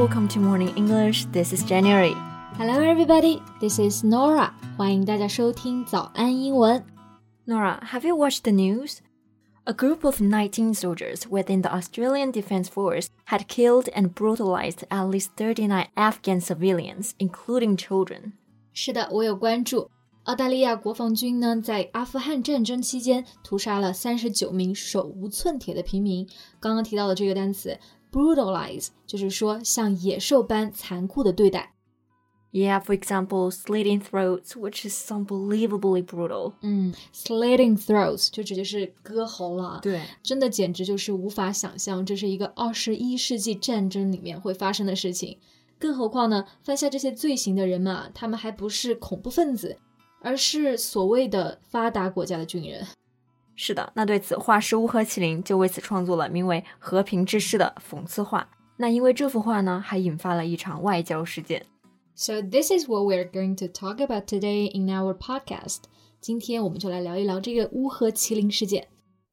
welcome to Morning English. This is January. Hello, everybody. This is Nora. 欢迎大家收听早安英文。Nora, have you watched the news? A group of 19 soldiers within the Australian Defence Force had killed and brutalized at least 39 Afghan civilians, including children. 是的，我有关注。澳大利亚国防军呢，在阿富汗战争期间屠杀了三十九名手无寸铁的平民。刚刚提到的这个单词 brutalize，就是说像野兽般残酷的对待。Yeah, for example, slitting throats, which is unbelievably brutal. 嗯，slitting throats 就直接是割喉了。对，真的简直就是无法想象，这是一个二十一世纪战争里面会发生的事情。更何况呢，犯下这些罪行的人们啊，他们还不是恐怖分子，而是所谓的发达国家的军人。是的，那对此，画师乌合麒麟就为此创作了名为《和平之诗》的讽刺画。那因为这幅画呢，还引发了一场外交事件。So this is what we're going to talk about today in our podcast。今天我们就来聊一聊这个乌合麒麟事件。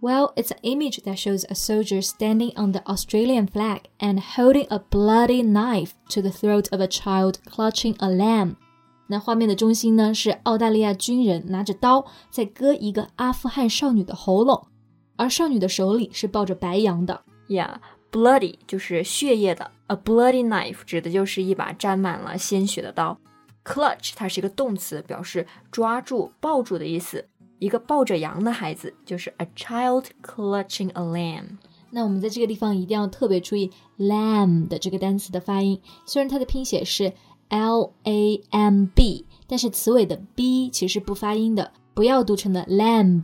Well, it's an image that shows a soldier standing on the Australian flag and holding a bloody knife to the throat of a child clutching a lamb. 那画面的中心呢是澳大利亚军人拿着刀在割一个阿富汗少女的喉咙，而少女的手里是抱着白羊的。Yeah, bloody 就是血液的，a bloody knife 指的就是一把沾满了鲜血的刀。Clutch 它是一个动词，表示抓住、抱住的意思。 一个抱着羊的孩子就是 a child clutching a lamb。那我们在这个地方一定要特别注意 lamb 的这个单词的发音，虽然它的拼写是 l a m b，但是词尾的 b 其实是不发音的，不要读成的 lamb，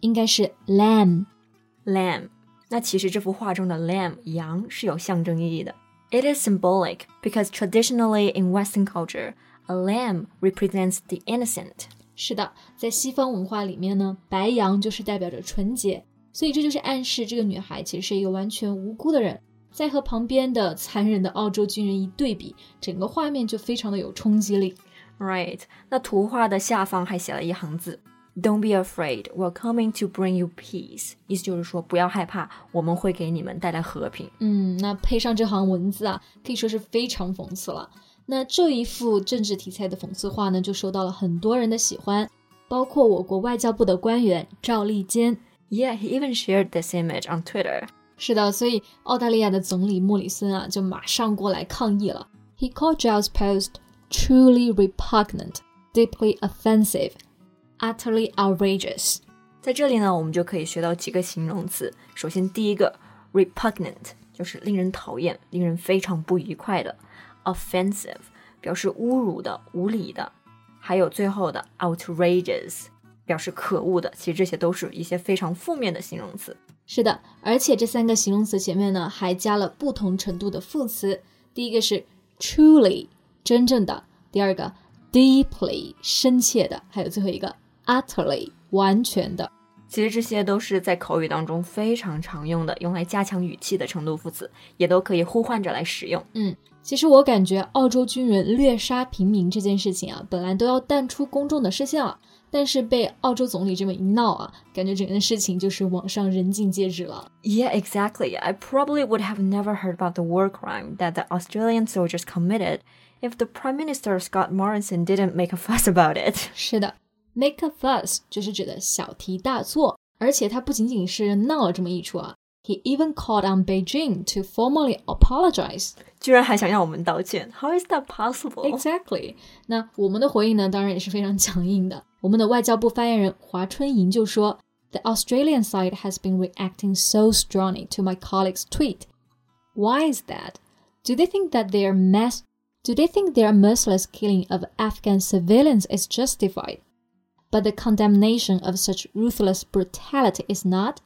应该是 lamb。lamb。那其实这幅画中的 lamb 羊是有象征意义的。It is symbolic because traditionally in Western culture, a lamb represents the innocent. 是的，在西方文化里面呢，白羊就是代表着纯洁，所以这就是暗示这个女孩其实是一个完全无辜的人。再和旁边的残忍的澳洲军人一对比，整个画面就非常的有冲击力。Right，那图画的下方还写了一行字：“Don't be afraid, we're coming to bring you peace。”意思就是说不要害怕，我们会给你们带来和平。嗯，那配上这行文字啊，可以说是非常讽刺了。那这一幅政治题材的讽刺画呢，就受到了很多人的喜欢，包括我国外交部的官员赵立坚。Yeah, he even shared this image on Twitter. 是的，所以澳大利亚的总理莫里森啊，就马上过来抗议了。He called Zhao's post truly repugnant, deeply offensive, utterly outrageous. 在这里呢，我们就可以学到几个形容词。首先，第一个 repugnant 就是令人讨厌、令人非常不愉快的。Offensive 表示侮辱的、无理的，还有最后的 outrageous 表示可恶的。其实这些都是一些非常负面的形容词。是的，而且这三个形容词前面呢还加了不同程度的副词。第一个是 truly 真正的，第二个 deeply 深切的，还有最后一个 utterly 完全的。其实这些都是在口语当中非常常用的，用来加强语气的程度副词，也都可以互换着来使用。嗯，其实我感觉澳洲军人虐杀平民这件事情啊，本来都要淡出公众的视线了，但是被澳洲总理这么一闹啊，感觉整件事情就是网上人尽皆知了。Yeah, exactly. I probably would have never heard about the war crime that the Australian soldiers committed if the Prime Minister Scott Morrison didn't make a fuss about it. 是的。Make a fuss 就是指的小题大做，而且他不仅仅是闹了这么一出啊，He even called on Beijing to formally apologize，居然还想让我们道歉，How is that possible? Exactly。那我们的回应呢，当然也是非常强硬的。我们的外交部发言人华春莹就说，The Australian side has been reacting so strongly to my colleague's tweet. Why is that? Do they think that their mass Do they think their merciless killing of Afghan civilians is justified? But the condemnation of such ruthless brutality is not。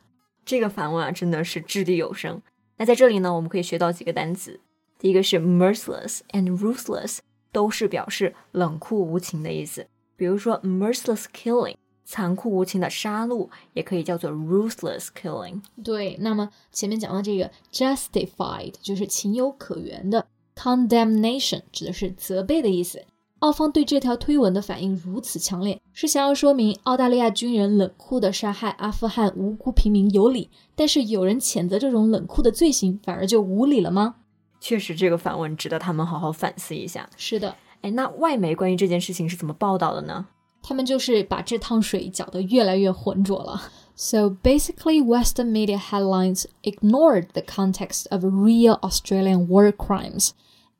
这个反问啊，真的是掷地有声。那在这里呢，我们可以学到几个单词。第一个是 merciless and ruthless，都是表示冷酷无情的意思。比如说 merciless killing，残酷无情的杀戮，也可以叫做 ruthless killing。对，那么前面讲到这个 justified 就是情有可原的，condemnation 指的是责备的意思。澳方对这条推文的反应如此强烈，是想要说明澳大利亚军人冷酷的杀害阿富汗无辜平民有理，但是有人谴责这种冷酷的罪行，反而就无理了吗？确实，这个反问值得他们好好反思一下。是的，哎，那外媒关于这件事情是怎么报道的呢？他们就是把这趟水搅得越来越浑浊了。So basically, Western media headlines ignored the context of real Australian war crimes,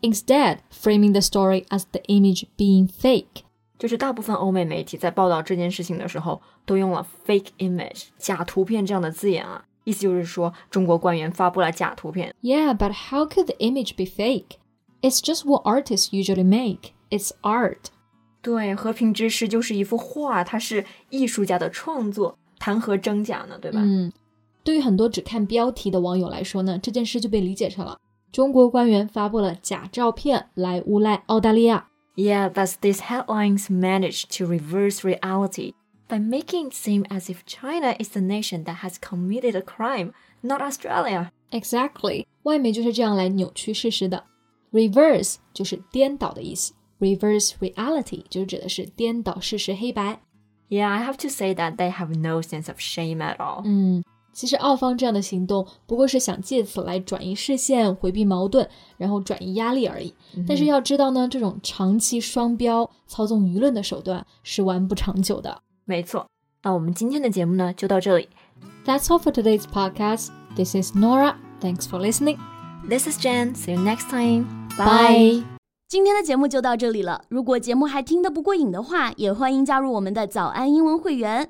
instead framing the story as the image being fake. 就是大部分欧美媒体在报道这件事情的时候，都用了 fake image 假图片这样的字眼啊，意思就是说中国官员发布了假图片。Yeah, but how could the image be fake? It's just what artists usually make. It's art. 对，和平之诗就是一幅画，它是艺术家的创作，谈何真假呢？对吧？嗯，对于很多只看标题的网友来说呢，这件事就被理解成了中国官员发布了假照片来诬赖澳大利亚。 Yeah, thus these headlines manage to reverse reality by making it seem as if China is the nation that has committed a crime, not Australia. Exactly，外媒就是这样来扭曲事实的。Reverse 就是颠倒的意思，reverse reality 就是指的是颠倒事实黑白。 Yeah, I have to say that they have no sense of shame at all. 嗯， 其实澳方这样的行动不过是想借此来转移视线、回避矛盾，然后转移压力而已。但是要知道呢，这种长期双标、操纵舆论的手段是玩不长久的。没错，那我们今天的节目呢就到这里。That's all for today's podcast. This is Nora. Thanks for listening. This is Jen. See you next time. Bye. 今天的节目就到这里了。如果节目还听得不过瘾的话，也欢迎加入我们的早安英文会员。